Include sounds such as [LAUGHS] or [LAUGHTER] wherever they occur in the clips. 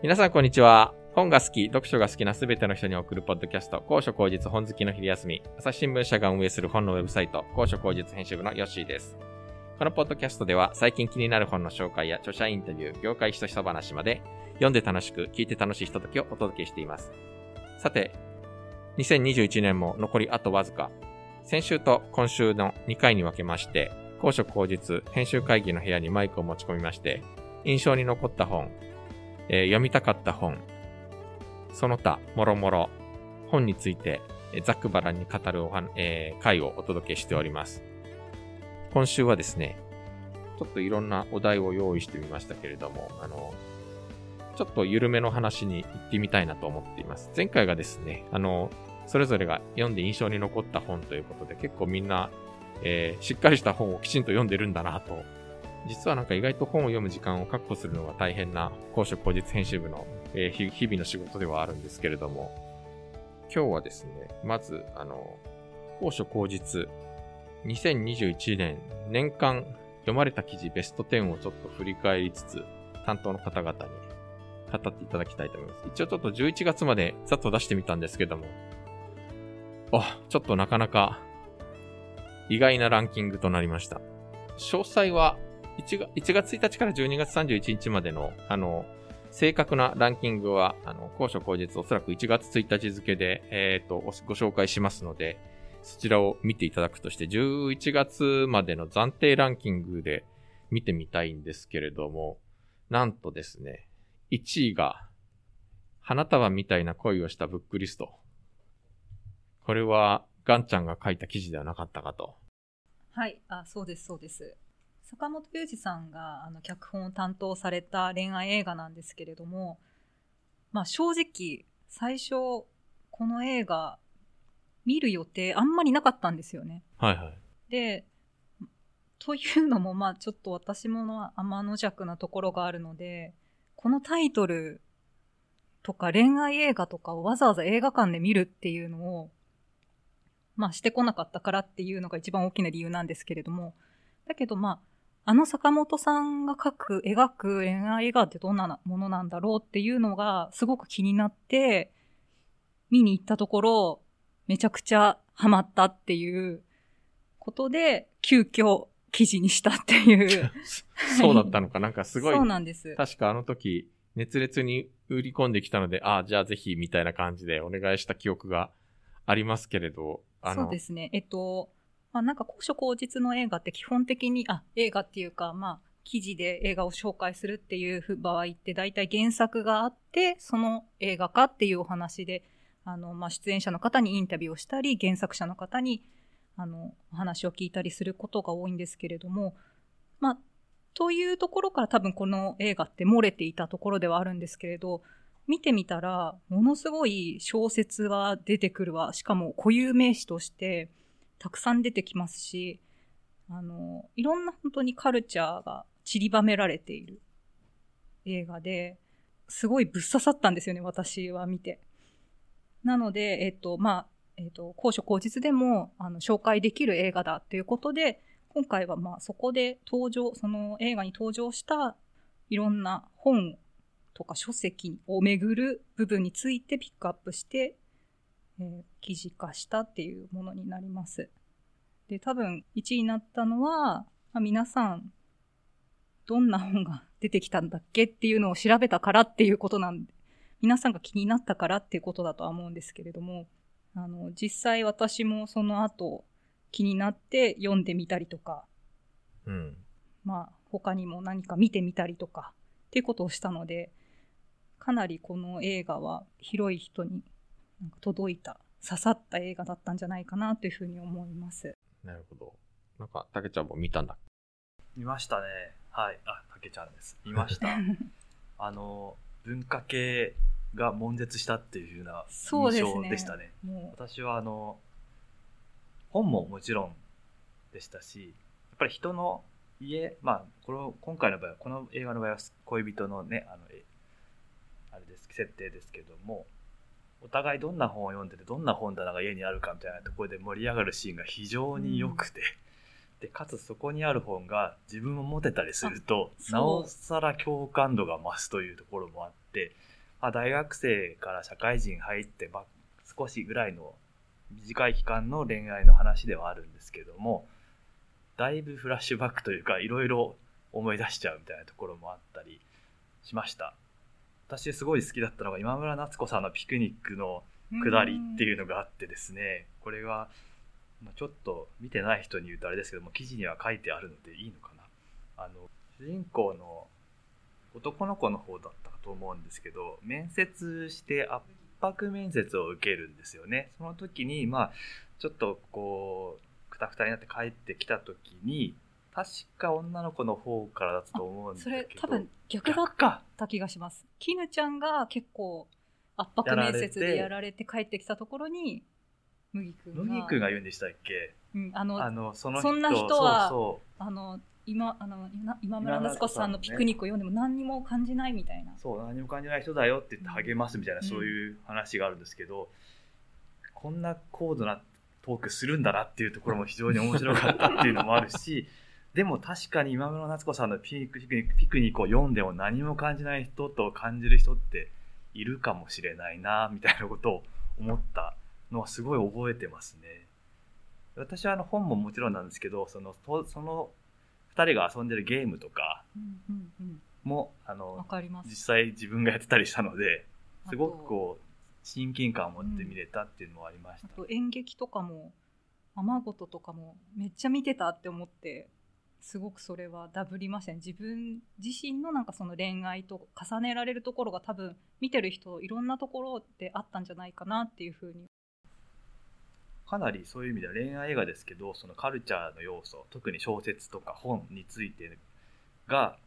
皆さんこんにちは。本が好き、読書が好きなすべての人に送るポッドキャスト、高所高実本好きの昼休み、朝日新聞社が運営する本のウェブサイト、高所高実編集部のヨッシーです。このポッドキャストでは最近気になる本の紹介や著者インタビュー、業界ひそひそ話まで、読んで楽しく、聞いて楽しいひとときをお届けしています。さて、2021年も残りあとわずか。先週と今週の2回に分けまして、高所高実編集会議の部屋にマイクを持ち込みまして、印象に残った本、えー読みたかった本、その他、もろもろ、本について、えーざっくばらに語るおは、えー回をお届けしております。今週はですね、ちょっといろんなお題を用意してみましたけれども、あの、ちょっと緩めの話に行ってみたいなと思っています。前回がですね、あの、それぞれが読んで印象に残った本ということで、結構みんな、えーしっかりした本をきちんと読んでるんだなと。実はなんか意外と本を読む時間を確保するのが大変な高所高実編集部の、え日々の仕事ではあるんですけれども、今日はですね、まず、あの、高所高実、2021年年間読まれた記事ベスト10をちょっと振り返りつつ、担当の方々に語っていただきたいと思います。一応ちょっと11月までざっと出してみたんですけども、あ、ちょっとなかなか意外なランキングとなりました。詳細は1月 ,1 月1日から12月31日までの、あの、正確なランキングは、あの、高所高実おそらく1月1日付で、えっ、と、ご紹介しますので、そちらを見ていただくとして、11月までの暫定ランキングで見てみたいんですけれども、なんとですね、1位が、花束みたいな恋をしたブックリスト。これは、ガンちゃんが書いた記事ではなかったかと。はい、あ、そうです、そうです。坂本龍二さんがあの脚本を担当された恋愛映画なんですけれども、まあ正直、最初、この映画、見る予定あんまりなかったんですよね。はいはい。で、というのも、まあちょっと私もの天の弱なところがあるので、このタイトルとか恋愛映画とかをわざわざ映画館で見るっていうのを、まあしてこなかったからっていうのが一番大きな理由なんですけれども、だけどまあ、あの坂本さんが描く、描く恋愛映画ってどんなものなんだろうっていうのがすごく気になって、見に行ったところ、めちゃくちゃハマったっていうことで、急遽記事にしたっていう。[LAUGHS] そうだったのか。なんかすごいそう、なんです。確かあの時、熱烈に売り込んできたので、ああ、じゃあぜひ、みたいな感じでお願いした記憶がありますけれど、あの、そうですね。えっと、まあ、なんか高所高実の映画って基本的に、あ、映画っていうか、まあ、記事で映画を紹介するっていう場合って大体原作があって、その映画化っていうお話で、あの、まあ、出演者の方にインタビューをしたり、原作者の方に、あの、お話を聞いたりすることが多いんですけれども、まあ、というところから多分この映画って漏れていたところではあるんですけれど、見てみたら、ものすごい小説は出てくるわ。しかも固有名詞としてたくさん出てきますし、あの、いろんな本当にカルチャーが散りばめられている映画で、すごいぶっ刺さったんですよね、私は見て。なので、えっと、まあ、えっと、高所高実でも、あの、紹介できる映画だということで、今回はまあ、そこで登場、その映画に登場したいろんな本とか書籍をめぐる部分についてピックアップして、えー記事化したっていうものになります。で、多分1位になったのは、まあ、皆さん、どんな本が出てきたんだっけっていうのを調べたからっていうことなんで、皆さんが気になったからっていうことだとは思うんですけれども、あの、実際私もその後気になって読んでみたりとか、うん。まあ、他にも何か見てみたりとか、っていうことをしたので、かなりこの映画は広い人になんか届いた、刺さった映画だったんじゃないかなというふうに思います。なるほど。なんか、たけちゃんも見たんだ。見ましたね。はい。あ、たけちゃんです。見ました。[LAUGHS] あの、文化系が悶絶したっていうふうな印そうですね。象でしたね。も私はあの、本ももちろんでしたし、やっぱり人の家、まあ、この、今回の場合は、この映画の場合は恋人のね、あの、えあれです、設定ですけども、お互いどんな本を読んでて、どんな本棚が家にあるかみたいなところで盛り上がるシーンが非常に良くて、で、かつそこにある本が自分も持てたりすると、なおさら共感度が増すというところもあって、まあ、大学生から社会人入ってば少しぐらいの短い期間の恋愛の話ではあるんですけども、だいぶフラッシュバックというか、いろいろ思い出しちゃうみたいなところもあったりしました。私すごい好きだったのが今村夏子さんのピクニックの下りっていうのがあってですね、これは、まあちょっと見てない人に言うとあれですけども、記事には書いてあるのでいいのかな。あの、主人公の男の子の方だったと思うんですけど、面接して圧迫面接を受けるんですよね。その時に、まあ、ちょっとこう、くたくたになって帰ってきた時に、確か女の子の方からだったと思うんだそけど。れ多分逆だっ。た気がします。絹ちゃんが結構圧迫面接でやられて帰ってきたところに、麦くんが。麦君が言うんでしたっけ？うん、あの、あの、そのそんな人はそうそうあの、今、あの、今今村夏子さんのピクニックを読んでも何にも感じないみたいな。そう、何も感じない人だよって言って励ますみたいな、うんそういう話があるんですけど、こんな高度なトークするんだなっていうところも非常に面白かったっていうのもあるし、でも確かに今村夏子さんのピクニックピクニックを読んでも何も感じない人と感じる人っているかもしれないな、みたいなことを思ったのはすごい覚えてますね。私はあの本ももちろんなんですけど、その、とその二人が遊んでるゲームとかうんうんうん。も、あわの、かります。実際自分がやってたりしたので、すごくこう、親近感を持って見れたっていうのもありました。あと演劇とかも、雨事とかもめっちゃ見てたって思って、すごくそれはダブりましたね。自分自身のなんかその恋愛と重ねられるところが多分見てる人いろんなところであったんじゃないかなっていうふうに。かなりそういう意味では恋愛映画ですけど、そのカルチャーの要素、特に小説とか本についてが、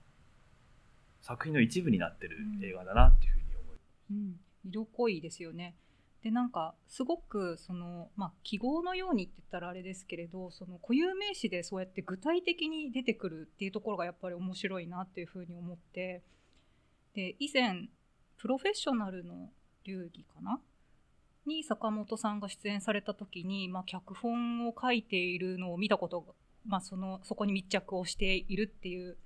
作品の一部になってる映画だなっていうふうに思いうん、色濃いですよね。でなんかすごくその、まあ、記号のようにって言ったらあれですけれどその固有名詞でそうやって具体的に出てくるっていうところがやっぱり面白いなっていうふうに思ってで以前プロフェッショナルの流儀かな？に坂本さんが出演された時に、まあ、脚本を書いているのを見たことが、まあ、そのそこに密着をしているっていう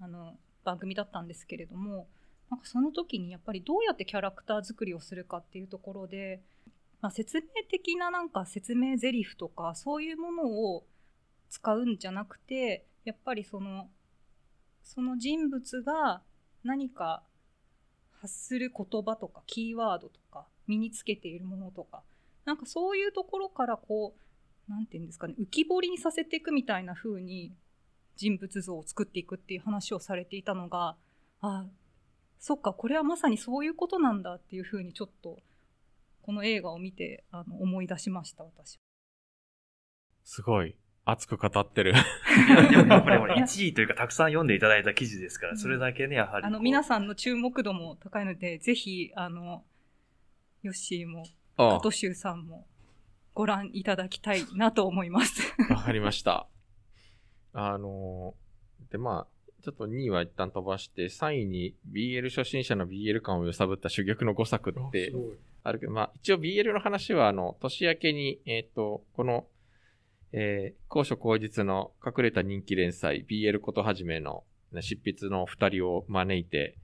あの番組だったんですけれどもなんかその時にやっぱりどうやってキャラクター作りをするかっていうところで、まあ、説明的ななんか説明台詞とかそういうものを使うんじゃなくてやっぱりそのその人物が何か発する言葉とかキーワードとか身につけているものとかなんかそういうところからこうなんていうんですかね浮き彫りにさせていくみたいな風に人物像を作っていくっていう話をされていたのがあそっかこれはまさにそういうことなんだっていう風にちょっとこの映画を見てあの思い出しました私すごい。熱く語ってる。で [LAUGHS] もやっぱりこれ1位というかたくさん読んでいただいた記事ですから、うんそれだけね、やはり。あの皆さんの注目度も高いのでぜひあのヨッシーもあ加藤修さんもご覧いただきたいなと思います。わかりました。あのーで、まあ、ちょっと2位は一旦飛ばして、3位に BL 初心者の BL 感を揺さぶった珠玉の5作ってあるけど、まあ、一応 BL の話は、あの、年明けに、えっ、と、この、えー、高所高実の隠れた人気連載、BL ことはじめのね執筆の二人を招いて、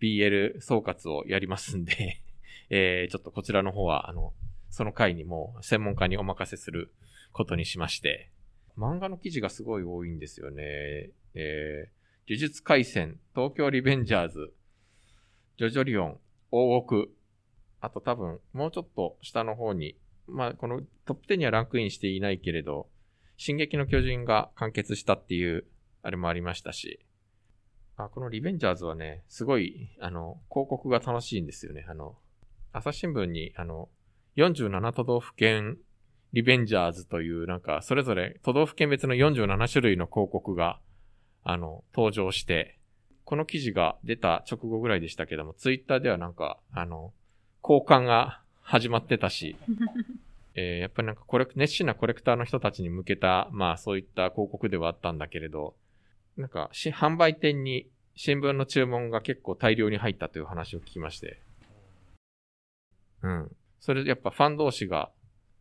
BL 総括をやりますんで、[LAUGHS] えー、ちょっとこちらの方は、あの、その回にもう専門家にお任せすることにしまして、漫画の記事がすごい多いんですよね。えー、呪術廻戦、東京リベンジャーズ、ジョジョリオン、大奥、あと多分、もうちょっと下の方に、まあ、このトップ10にはランクインしていないけれど、進撃の巨人が完結したっていう、あれもありましたし、あ、このリベンジャーズはね、すごい、あの、広告が楽しいんですよね。あの、朝日新聞に、あの、47都道府県リベンジャーズという、なんか、それぞれ都道府県別の47種類の広告が、あの、登場して、この記事が出た直後ぐらいでしたけども、ツイッターではなんか、あの、交換が始まってたし、[LAUGHS] えーやっぱりなんかコレク、熱心なコレクターの人たちに向けた、まあそういった広告ではあったんだけれど、なんかし、販売店に新聞の注文が結構大量に入ったという話を聞きまして。うん。それでやっぱファン同士が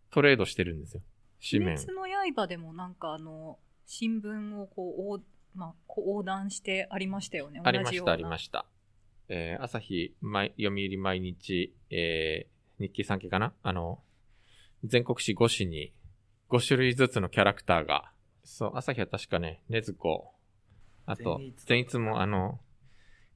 トレードしてるんですよ。紙面。鬼滅の刃でもなんかあの、新聞をこう、おまあ、横断してありましたよね。ありました、ありましした。えー朝日、毎読売毎日、えー日経産経かな？あの、全国紙5紙に5種類ずつのキャラクターが、そう、朝日は確かね、ねずこ、あと善逸、もあの、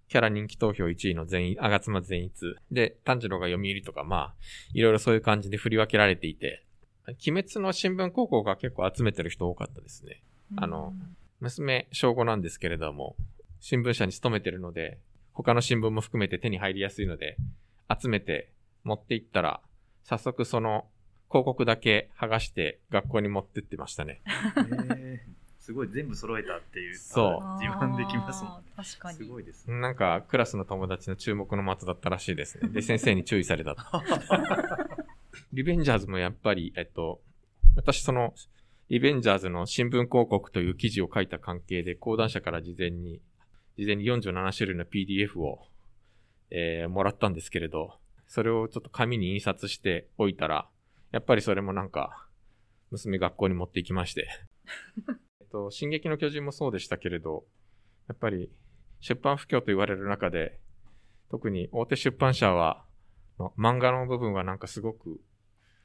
キャラ人気投票1位の善逸、あがつま善逸。で、炭治郎が読売とか、まあ、いろいろそういう感じで振り分けられていて、鬼滅の新聞広告が結構集めてる人多かったですね。たあの、娘、小5なんですけれども、新聞社に勤めてるので、他の新聞も含めて手に入りやすいので、集めて持って行ったら、早速その広告だけ剥がして学校に持ってってましたね。えーすごい全部揃えたっていう。そうあ自慢できますもん。確かに。すごいですね。なんか、クラスの友達の注目の的だったらしいですね。[LAUGHS] で、先生に注意されたと。[LAUGHS] リベンジャーズもやっぱり、えっと、私その、リベンジャーズの新聞広告という記事を書いた関係で、講談社から事前に、事前に47種類の PDF を、えーもらったんですけれど、それをちょっと紙に印刷しておいたら、やっぱりそれもなんか、娘学校に持って行きまして。[LAUGHS] えっと、進撃の巨人もそうでしたけれど、やっぱり出版不況と言われる中で、特に大手出版社は、の漫画の部分はなんかすごく、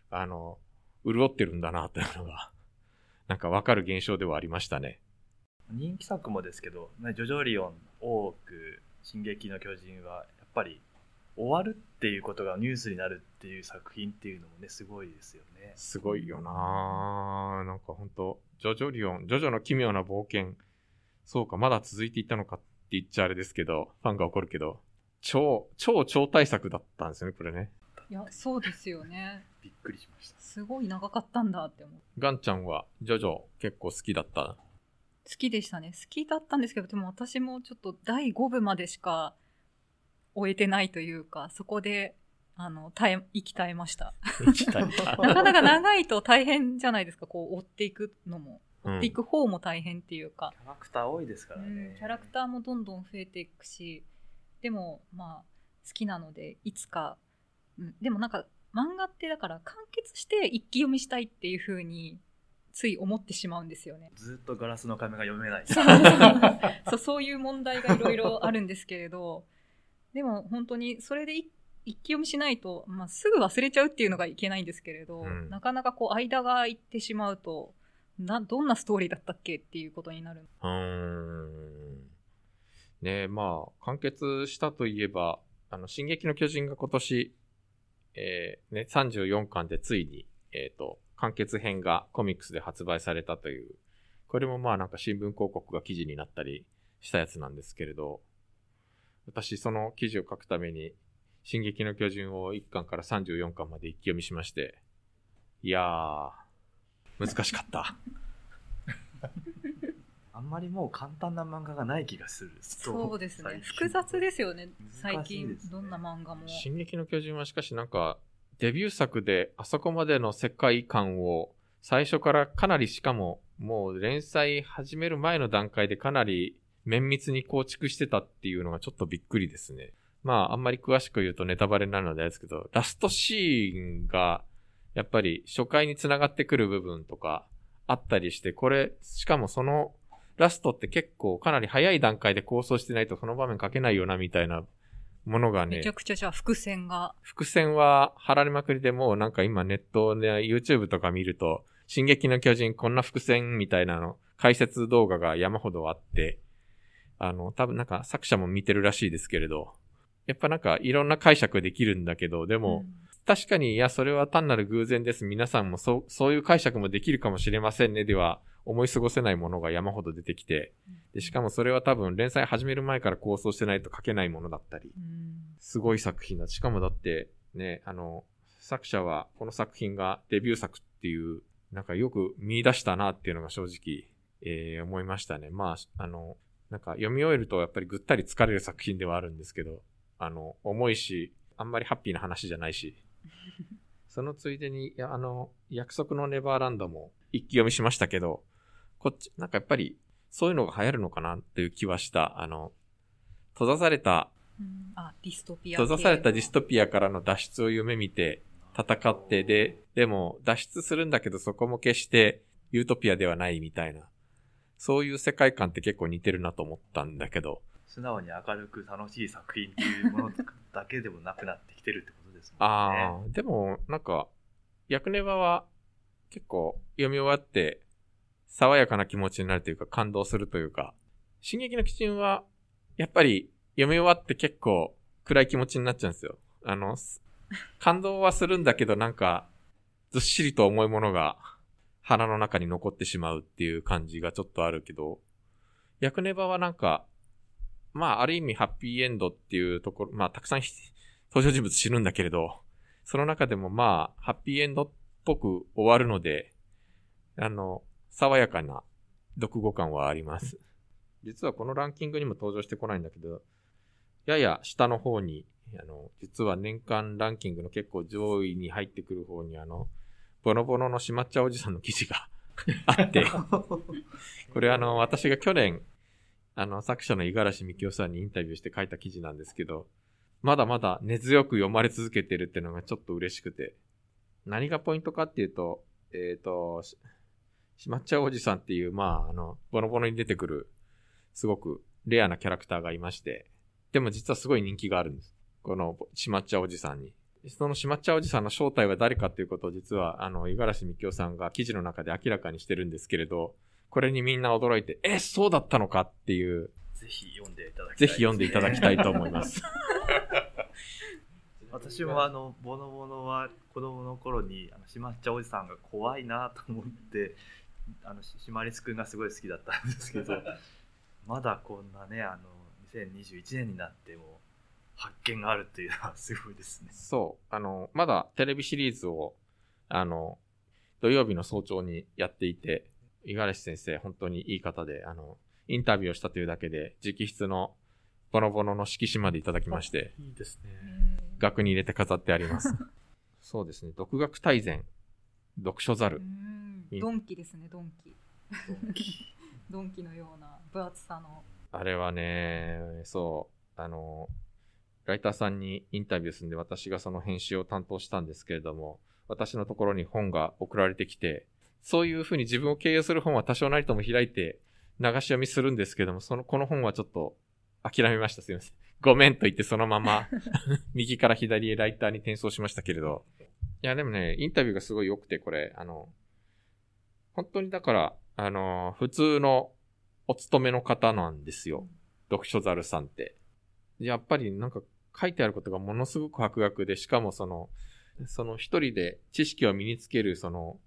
あの、潤ってるんだなというのが、なんかわかる現象ではありましたね。人気作もですけど、ねジョジョリオン、オーク、進撃の巨人は、やっぱり終わるっていうことがニュースになるっていう作品っていうのもね、すごいですよね。すごいよなぁ。なんかほんと、ジョジョリオン、ジョジョの奇妙な冒険、そうか、まだ続いていったのかって言っちゃあれですけど、ファンが怒るけど、超、超超大作だったんですよね、これね。いや、そうですよね。びっくりしました。すごい長かったんだって思う。ガンちゃんは、ジョジョ結構好きだった？好きでしたね。好きだったんですけど、でも私もちょっと第5部までしか終えてないというか、そこで、あの、耐え、生き絶えました。[LAUGHS] なかなか長いと大変じゃないですか、こう追っていくのも。うん追っていく方も大変っていうか。キャラクター多いですからうね。ん、キャラクターもどんどん増えていくし、でも、まあ、好きなので、いつか、うん、でもなんか、漫画ってだから完結して一気読みしたいっていう風に、つい思ってしまうんですよね。ずっとガラスの仮面が読めない。そう [LAUGHS] そういう問題がいろいろあるんですけれど、でも本当にそれで一一気読みしないと、まあ、すぐ忘れちゃうっていうのがいけないんですけれど、うんなかなかこう間が空いてしまうと、な、どんなストーリーだったっけっていうことになる。うーん。ねえ、まあ、完結したといえば、あの、進撃の巨人が今年、えー、ね、34巻でついに、えっ、と、完結編がコミックスで発売されたという、これもまあなんか新聞広告が記事になったりしたやつなんですけれど、私その記事を書くために、進撃の巨人を1巻から34巻まで一気読みしまして、いやー、難しかった。あんまりもう簡単な漫画がない気がする。そうですね複雑ですよね。最近、どんな漫画も。進撃の巨人はしかしなんか、デビュー作であそこまでの世界観を最初からかなりしかももう連載始める前の段階でかなり綿密に構築してたっていうのがちょっとびっくりですね。まああんまり詳しく言うとネタバレになるのであれですけど、ラストシーンがやっぱり初回に繋がってくる部分とかあったりして、これ、しかもそのラストって結構かなり早い段階で構想してないとその場面書けないよなみたいなものがねめちゃ、くちゃじゃあ伏線が。伏線は貼られまくりでもうなんか今ネットで YouTube とか見ると、進撃の巨人こんな伏線みたいなの、解説動画が山ほどあって、あの、多分なんか作者も見てるらしいですけれど、やっぱなんかいろんな解釈できるんだけど、でも、うん確かに、いや、それは単なる偶然です。皆さんもそう、そういう解釈もできるかもしれませんね。では、思い過ごせないものが山ほど出てきて、で、しかもそれは多分連載始める前から構想してないと書けないものだったり、うんすごい作品だ。しかもだって、ね、あの、作者はこの作品がデビュー作っていう、なんかよく見出したなっていうのが正直、えー思いましたね。まあ、あの、なんか読み終えるとやっぱりぐったり疲れる作品ではあるんですけど、あの、重いし、あんまりハッピーな話じゃないし、[LAUGHS] そのついでに、あの、約束のネバーランドも一気読みしましたけど、こっち、なんかやっぱり、そういうのが流行るのかなっていう気はした。あの、閉ざされたうんあ、ディストピア。閉ざされたディストピアからの脱出を夢見て戦ってで、でも脱出するんだけどそこも決してユートピアではないみたいな。そういう世界観って結構似てるなと思ったんだけど、素直に明るく楽しい作品っていうものだけでもなくなってきてるってことですもんね。ああ、でも、なんか、ヤクネバは結構読み終わって、爽やかな気持ちになるというか、感動するというか、進撃の巨人は、やっぱり読み終わって結構暗い気持ちになっちゃうんですよ。あの、感動はするんだけど、なんか、ずっしりと重いものが腹の中に残ってしまうっていう感じがちょっとあるけど、ヤクネバはなんか、まあ、ある意味ハッピーエンドっていうところ、まあ、たくさん登場人物死ぬんだけれど、その中でもまあ、ハッピーエンドっぽく終わるので、あの、爽やかな読後感はあります。[LAUGHS] 実はこのランキングにも登場してこないんだけど、やや下の方に、あの、実は年間ランキングの結構上位に入ってくる方にあの、ボノボノのしまっちゃおじさんの記事が [LAUGHS] あって、[LAUGHS] これあの、私が去年、あの、作者の五十嵐美京さんにインタビューして書いた記事なんですけど、まだまだ根強く読まれ続けてるっていうのがちょっと嬉しくて。何がポイントかっていうと、えっ、と、ししまっちゃうおじさんっていう、まあ、あの、ボノボノに出てくる、すごくレアなキャラクターがいまして、でも実はすごい人気があるんです。この、しまっちゃうおじさんに。そのしまっちゃうおじさんの正体は誰かっていうことを実は、あの、五十嵐美京さんが記事の中で明らかにしてるんですけれど、これにみんな驚いて、え、そうだったのかっていう、ぜひ読んでいただきたい、ぜひ読んでいただきたいと思います。[LAUGHS] 私もあの、ボノボノは子供の頃に、あの、しまっちゃおじさんが怖いなと思って、あの、しシマリス君がすごい好きだったんですけど、[LAUGHS] まだこんなね、あの、2021年になっても、発見があるっていうのはすごいですね。そう。あの、まだテレビシリーズを、あの、土曜日の早朝にやっていて、五十嵐先生、本当にいい方で、あの、インタビューをしたというだけで、直筆のボノボノの色紙までいただきまして、いいですね。額に入れて飾ってあります。[LAUGHS] そうですね。独学大全、読書ザル。うんドンキですね、ドンキ。[LAUGHS] ドンキのような分厚さの。あれはね、そう、あの、ライターさんにインタビューするんで、私がその編集を担当したんですけれども、私のところに本が送られてきて、そういうふうに自分を経由する本は多少なりとも開いて流し読みするんですけども、その、この本はちょっと諦めました。すいません。ごめんと言ってそのまま [LAUGHS] 右から左へライターに転送しましたけれど。いや、でもね、インタビューがすごい良くて、これ、あの、本当にだから、あの、普通のお勤めの方なんですよ。読書ザルさんって。やっぱりなんか書いてあることがものすごく博学で、しかもその、その一人で知識を身につける、その、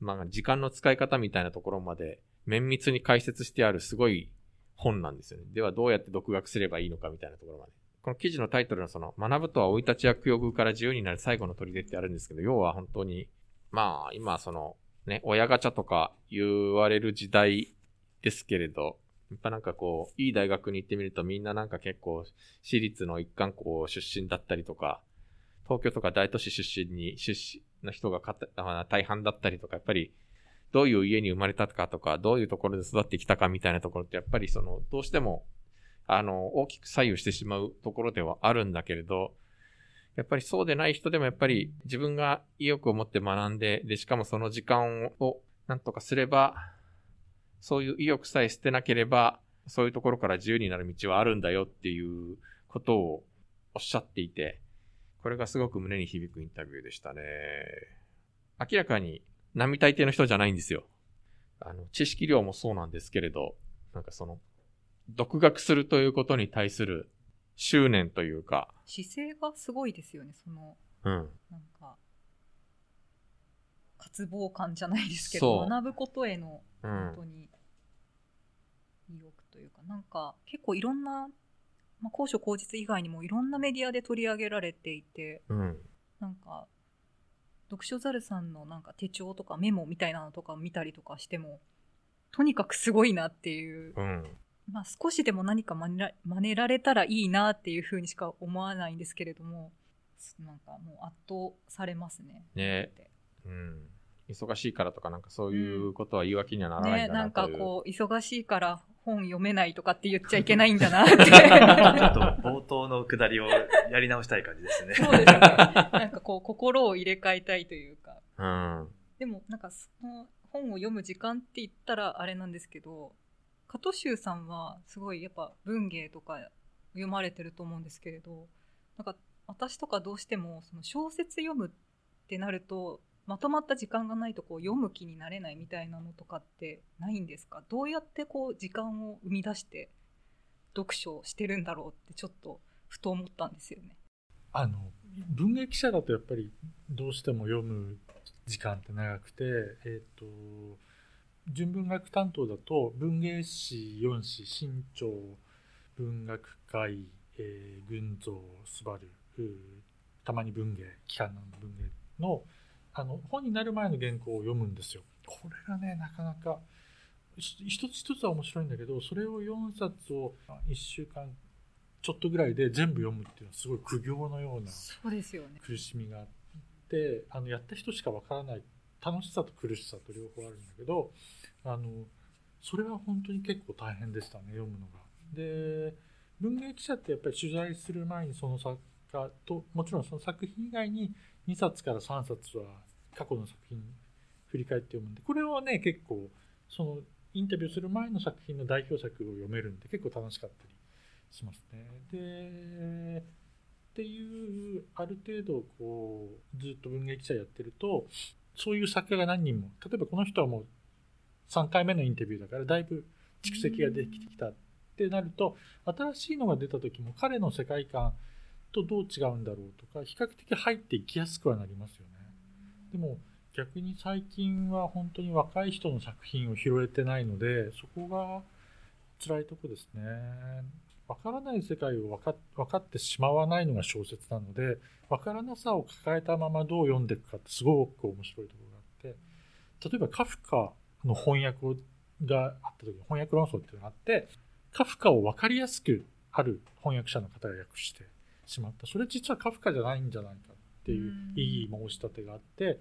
まあ時間の使い方みたいなところまで綿密に解説してあるすごい本なんですよね。ではどうやって独学すればいいのかみたいなところまで。この記事のタイトルのその、学ぶとは生い立ちや供遇から自由になる最後の砦ってあるんですけど、要は本当に、まあ今その、ね、親ガチャとか言われる時代ですけれど、やっぱなんかこう、いい大学に行ってみるとみんななんか結構、私立の一貫校出身だったりとか、東京とか大都市出身に、出身の人がかた大半だったりとか、やっぱり、どういう家に生まれたかとか、どういうところで育ってきたかみたいなところって、やっぱりその、どうしても、あの、大きく左右してしまうところではあるんだけれど、やっぱりそうでない人でもやっぱり自分が意欲を持って学んで、で、しかもその時間をなんとかすれば、そういう意欲さえ捨てなければ、そういうところから自由になる道はあるんだよっていうことをおっしゃっていて、これがすごく胸に響くインタビューでしたね。明らかに並大抵の人じゃないんですよ。あの、知識量もそうなんですけれど、なんかその、独学するということに対する執念というか、姿勢がすごいですよね、その、うん。なんか、渇望感じゃないですけど、学ぶことへのうん本。当に意欲というか、なんか結構いろんな、まあ、高所高実以外にもいろんなメディアで取り上げられていて、うん。なんか、読書ザルさんのなんか手帳とかメモみたいなのとか見たりとかしても、とにかくすごいなっていう、うん。まあ少しでも何か真似ら真似られたらいいなっていうふうにしか思わないんですけれども、なんかもう圧倒されますね。ねうん。忙しいからとかなんかそういうことは言い訳にはならないね、んだなかなんという。こう、[LAUGHS] 忙しいから本読めないとかって言っちゃいけないんだなって。ちょっと冒頭のくだりをやり直したい感じですね。そうですね。なんかこう、心を入れ替えたいというか。うん。でも、なんかその本を読む時間って言ったらあれなんですけど、加藤修さんはすごいやっぱ文芸とか読まれてると思うんですけれどなんか私とかどうしてもその小説読むってなるとまとまった時間がないとこう読む気になれないみたいなのとかってないんですか？どうやってこう時間を生み出して読書をしてるんだろうってちょっとふと思ったんですよね。あの文芸記者だとやっぱりどうしても読む時間って長くて、えっ、と純文学担当だと文芸誌4誌新潮文学会、えー、群像すばるたまに文芸期間の文芸のあの本になる前の原稿を読むんですよ。これがねなかなか一つ一つは面白いんだけどそれを4冊を1週間ちょっとぐらいで全部読むっていうのはすごい苦行のような苦しみがあってあのやった人しかわからない楽しさと苦しさと両方あるんだけどあのそれは本当に結構大変でしたね読むのが。で文芸記者ってやっぱり取材する前にその作家ともちろんその作品以外に2冊から3冊は過去の作品振り返って読むんでこれはね結構そのインタビューする前の作品の代表作を読めるんで結構楽しかったりしますね。でっていうある程度こうずっと文芸記者やってるとそういう作家が何人も例えばこの人はもう3回目のインタビューだからだいぶ蓄積ができてきたってなると新しいのが出た時も彼の世界観とどう違うんだろうとか比較的入っていきやすくはなりますよね。でも逆に最近は本当に若い人の作品を拾えてないのでそこが辛いとこですね。わからない世界を分か分かってしまわないのが小説なので分からなさを抱えたままどう読んでいくかってすごく面白いところがあって例えばカフカの翻訳があった時翻訳論争っていうのがあってカフカを分かりやすくある翻訳者の方が訳してしまった。それ実はカフカじゃないんじゃないかっていういい申し立てがあって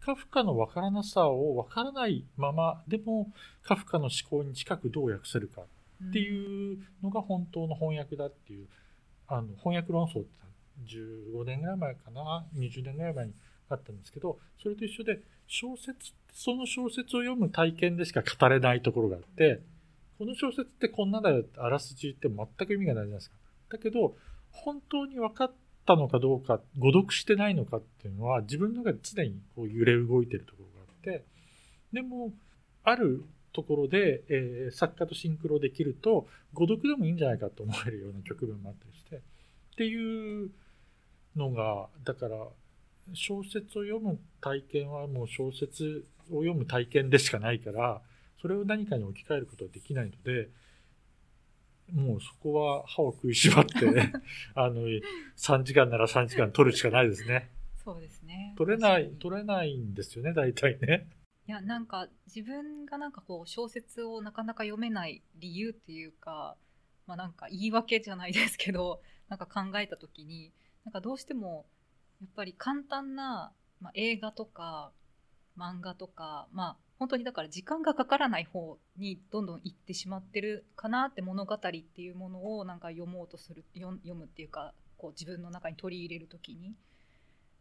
カフカの分からなさを分からないままでもカフカの思考に近くどう訳せるかっっていうのが本当の翻訳だっていうあの翻訳論争って15年ぐらい前かな20年ぐらい前にあったんですけどそれと一緒で小説その小説を読む体験でしか語れないところがあってこの小説ってこんなだよってあらすじって全く意味がないじゃないですか。だけど本当に分かったのかどうか誤読してないのかっていうのは自分の中で常にこう揺れ動いてるところがあってでもあるところで、えー、作家とシンクロできると誤読でもいいんじゃないかと思えるような局面もあったりしてっていうのがだから小説を読む体験はもう小説を読む体験でしかないからそれを何かに置き換えることはできないのでもうそこは歯を食いしばって [LAUGHS] あの3時間なら3時間取るしかないですね。そうですね。取れない、取れないんですよね、大体ね。いやなんか自分がなんかこう小説をなかなか読めない理由っていうかまあなんか言い訳じゃないですけど [LAUGHS] なんか考えた時になんかどうしてもやっぱり簡単な、まあ、映画とか漫画とかまあ本当にだから時間がかからない方にどんどん行ってしまってるかなって物語っていうものをなんか読もうとする読むっていうかこう自分の中に取り入れる時に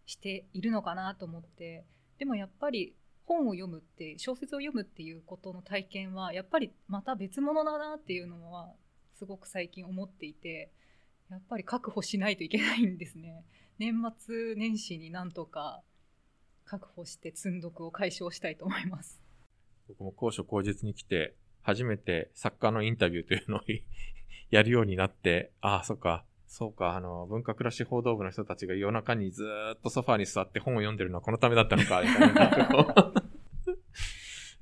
しているのかなと思ってでもやっぱり本を読むって小説を読むっていうことの体験はやっぱりまた別物だなっていうのはすごく最近思っていてやっぱり確保しないといけないんですね。年末年始になんとか確保して積んどくを解消したいと思います。僕も高所高実に来て初めて作家のインタビューというのを [LAUGHS] やるようになってああそっか。そうか、あの、文化暮らし報道部の人たちが夜中にずっとソファーに座って本を読んでるのはこのためだったのか、みたいな。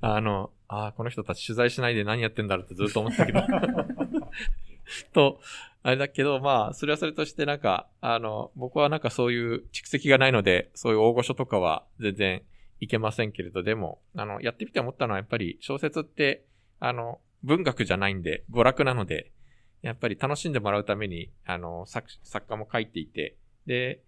[LAUGHS] あの、ああ、この人たち取材しないで何やってんだろうってずっと思ったけど。[LAUGHS] と、あれだけど、まあ、それはそれとしてなんか、あの、僕はなんかそういう蓄積がないので、そういう大御所とかは全然いけませんけれど、でも、あの、やってみて思ったのはやっぱり小説って、あの、文学じゃないんで、娯楽なので、やっぱり楽しんでもらうために、あの、作作家も書いていて、で、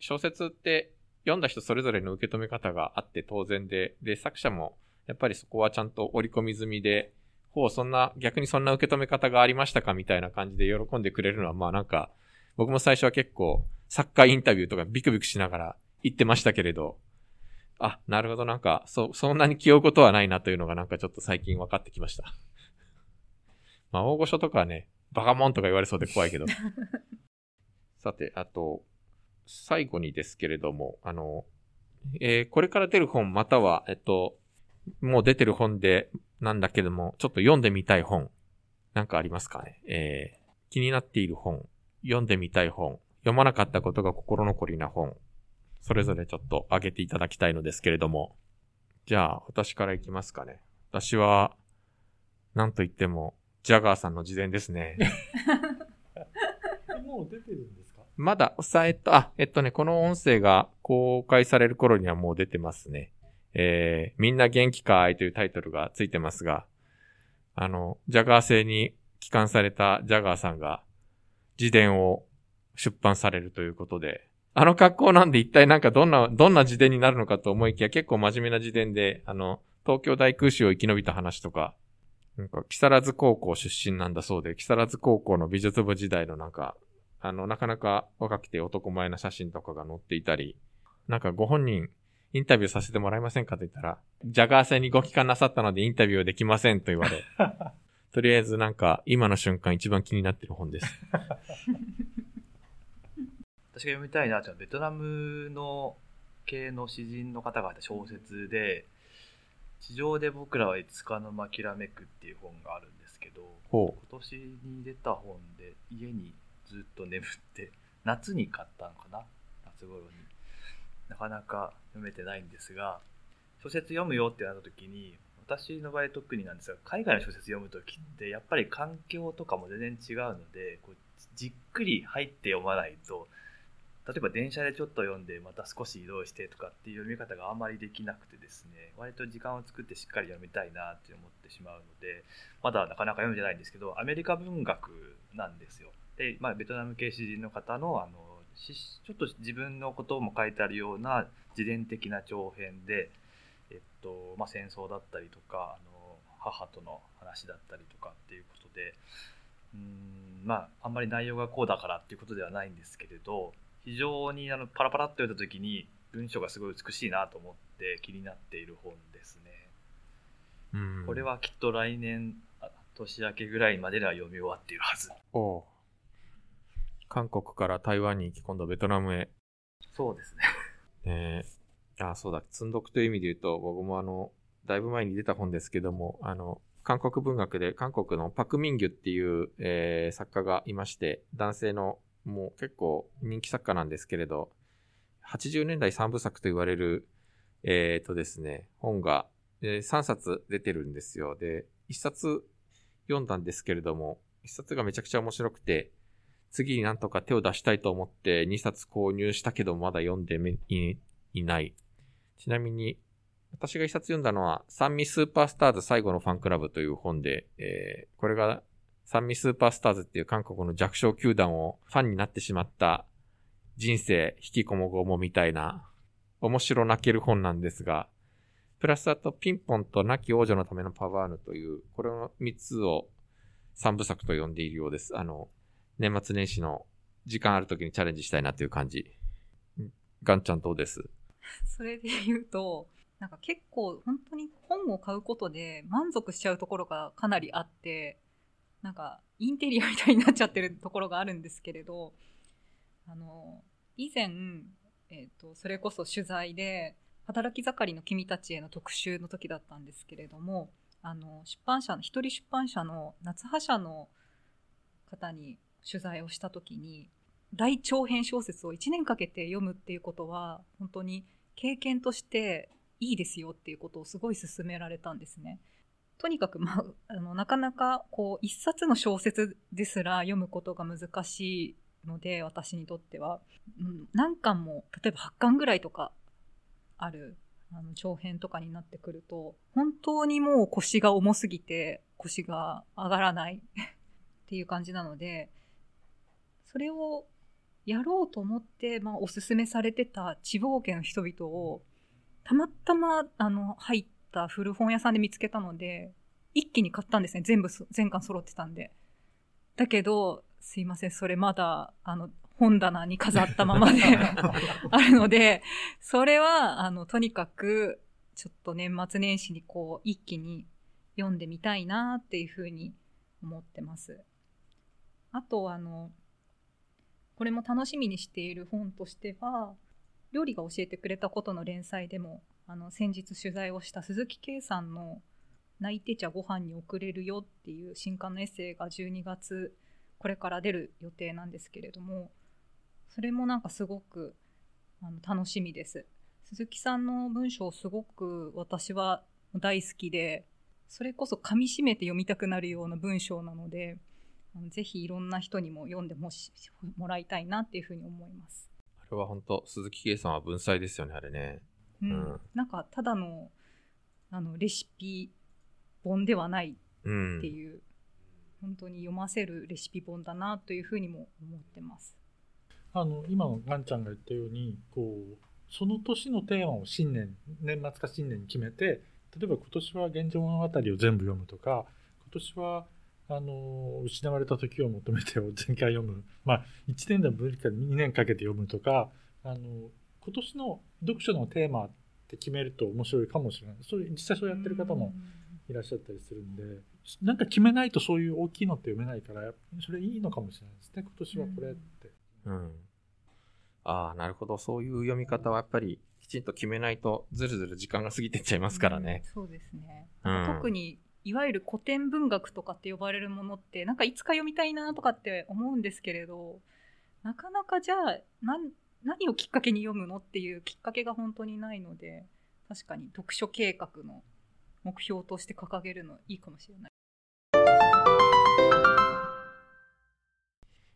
小説って読んだ人それぞれの受け止め方があって当然で、で、作者もやっぱりそこはちゃんと織り込み済みで、ほう、そんな、逆にそんな受け止め方がありましたかみたいな感じで喜んでくれるのは、まあなんか、僕も最初は結構、作家インタビューとかビクビクしながら言ってましたけれど、あ、なるほど、なんか、そ、そんなに気負うことはないなというのがなんかちょっと最近分かってきました。まあ、大御所とかね、バカモンとか言われそうで怖いけど。[LAUGHS] さて、あと、最後にですけれども、あの、えーこれから出る本、または、えっと、もう出てる本で、なんだけども、ちょっと読んでみたい本、なんかありますかね？えー気になっている本、読んでみたい本、読まなかったことが心残りな本、それぞれちょっと挙げていただきたいのですけれども。じゃあ、私からいきますかね。私は、なんと言っても、ジャガーさんの自伝ですね。[LAUGHS] もう出てるんですか？まだ、さ、えっと、あ、えっとね、この音声が公開される頃にはもう出てますね。えー、みんな元気かーいというタイトルがついてますが、あの、ジャガー製に帰還されたジャガーさんが自伝を出版されるということで、あの格好なんで一体なんかどんな、どんな自伝になるのかと思いきや結構真面目な自伝で、あの、東京大空襲を生き延びた話とか、なんか、木更津高校出身なんだそうで、木更津高校の美術部時代のなんか、あの、なかなか若くて男前な写真とかが載っていたり、なんかご本人、インタビューさせてもらえませんかと言ったら、ジャガー戦にご帰還なさったのでインタビューできませんと言われ、[LAUGHS] とりあえずなんか今の瞬間一番気になってる本です。[LAUGHS] 私が読みたいなベトナムの系の詩人の方が書いた小説で「地上で僕らはいつかのまきらめく」っていう本があるんですけどほ今年に出た本で家にずっと眠って夏に買ったのかな？夏頃に。なかなか読めてないんですが小説読むよってなった時に私の場合特になんですが海外の小説読む時ってやっぱり環境とかも全然違うのでこうじっくり入って読まないと例えば電車でちょっと読んでまた少し移動してとかっていう読み方があまりできなくてですね割と時間を作ってしっかり読みたいなって思ってしまうのでまだなかなか読んでないんですけどアメリカ文学なんですよ。で、まあ、ベトナム系詩人の方のあのちょっと自分のことも書いてあるような自伝的な長編で、えっとまあ、戦争だったりとかあの母との話だったりとかっていうことでうんまああんまり内容がこうだからっていうことではないんですけれど非常にあのパラパラっと読んだ時に文章がすごい美しいなと思って気になっている本ですね。う。うん。これ。はきっと来年あ年明けぐらいまでには読み終わっているはず。おう韓国から台湾に行き、今度ベトナムへ。そうですね。[LAUGHS] えー、あ、そうだ、積んどくという意味で言うと、僕もあの、だいぶ前に出た本ですけども、あの、韓国文学で韓国のパク・ミンギュっていう、えー作家がいまして、男性のもう結構人気作家なんですけれど、80年代三部作と言われる、えーとですね、本が、え3冊出てるんですよ。で、1冊読んだんですけれども、1冊がめちゃくちゃ面白くて、次になんとか手を出したいと思って2冊購入したけどまだ読んでいない。ちなみに、私が一冊読んだのは、サンミスーパースターズ最後のファンクラブという本で、えーこれがサンミスーパースターズっていう韓国の弱小球団をファンになってしまった人生引きこもごもみたいな面白泣ける本なんですが、プラスあとピンポンと亡き王女のためのパワーヌという、これの3つを3部作と呼んでいるようです。あの、年末年始の時間ある時にチャレンジしたいなという感じ。ガンちゃんどうです？[LAUGHS] それで言うと、なんか結構本当に本を買うことで満足しちゃうところがかなりあって、なんかインテリアみたいになっちゃってるところがあるんですけれど、あの、以前、えっ、と、それこそ取材で、働き盛りの君たちへの特集の時だったんですけれども、あの、出版社の、一人出版社の夏葉社の方に取材をした時に、大長編小説を1年かけて読むっていうことは、本当に経験としていいですよっていうことをすごい勧められたんですね。とにかく、まあ、あの、なかなか、こう、一冊の小説ですら読むことが難しいので、私にとっては。うん、何巻も、例えば8巻ぐらいとかある、あの、長編とかになってくると、本当にもう腰が重すぎて、腰が上がらない [LAUGHS] っていう感じなので、それをやろうと思って、まあ、おすすめされてた地方家の人々を、たまたま、あの、入ってた古本屋さんで見つけたので、一気に買ったんですね。全部そ、全巻揃ってたんで。だけど、すいません、それまだ、あの、本棚に飾ったままで [LAUGHS] あるので、それは、あの、とにかく、ちょっと年末年始にこう、一気に読んでみたいなっていうふうに思ってます。あと、あの、これも楽しみにしている本としては、料理が教えてくれたことの連載でも、あの、先日取材をした鈴木圭さんの泣いてちゃご飯に送れるよっていう新刊のエッセイが12月、これから出る予定なんですけれども、それもなんかすごくあの楽しみです。鈴木さんの文章すごく私は大好きで、それこそ噛み締めて読みたくなるような文章なので、ぜひいろんな人にも読んでもしもらいたいなっていうふうに思います。あれは本当鈴木圭さんは文才ですよね、あれね。うん。うんなんかただのあのレシピ本ではないうん。っていう、本当に読ませるレシピ本だなというふうにも思ってます。あの今のガンちゃんが言ったようにこうその年のテーマを新年年末か新年に決めて例えば今年は「源氏物語」を全部読むとか今年はあの失われた時を求めてを全回読むまあ1年でも無理か2年かけて読むとかあの今年の読書のテーマって決めると面白いかもしれないそれ実際そうやってる方もいらっしゃったりするんでなんか決めないとそういう大きいのって読めないからそれいいのかもしれないですね今年はこれって。うん。ああ、なるほど。そういう読み方はやっぱりきちんと決めないとずるずる時間が過ぎてっちゃいますからね。うんそうですね。うん特にいわゆる古典文学とかって呼ばれるものってなんかいつか読みたいなとかって思うんですけれどなかなかじゃあなん何をきっかけに読むのっていうきっかけが本当にないので確かに読書計画の目標として掲げるのいいかもしれない。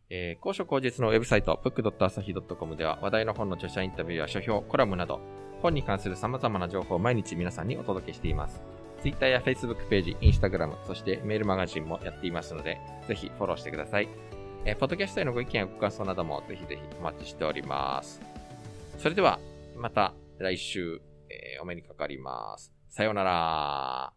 えー、高所高実のウェブサイト、book.asahi.com では話題の本の著者インタビューや書評、コラムなど、本に関する様々な情報を毎日皆さんにお届けしています。Twitter や Facebook ページ、Instagram、そしてメールマガジンもやっていますので、ぜひフォローしてください。えー、ポッドキャストへのご意見やご感想などもぜひぜひお待ちしております。それでは、また来週、えーお目にかかります。さようなら。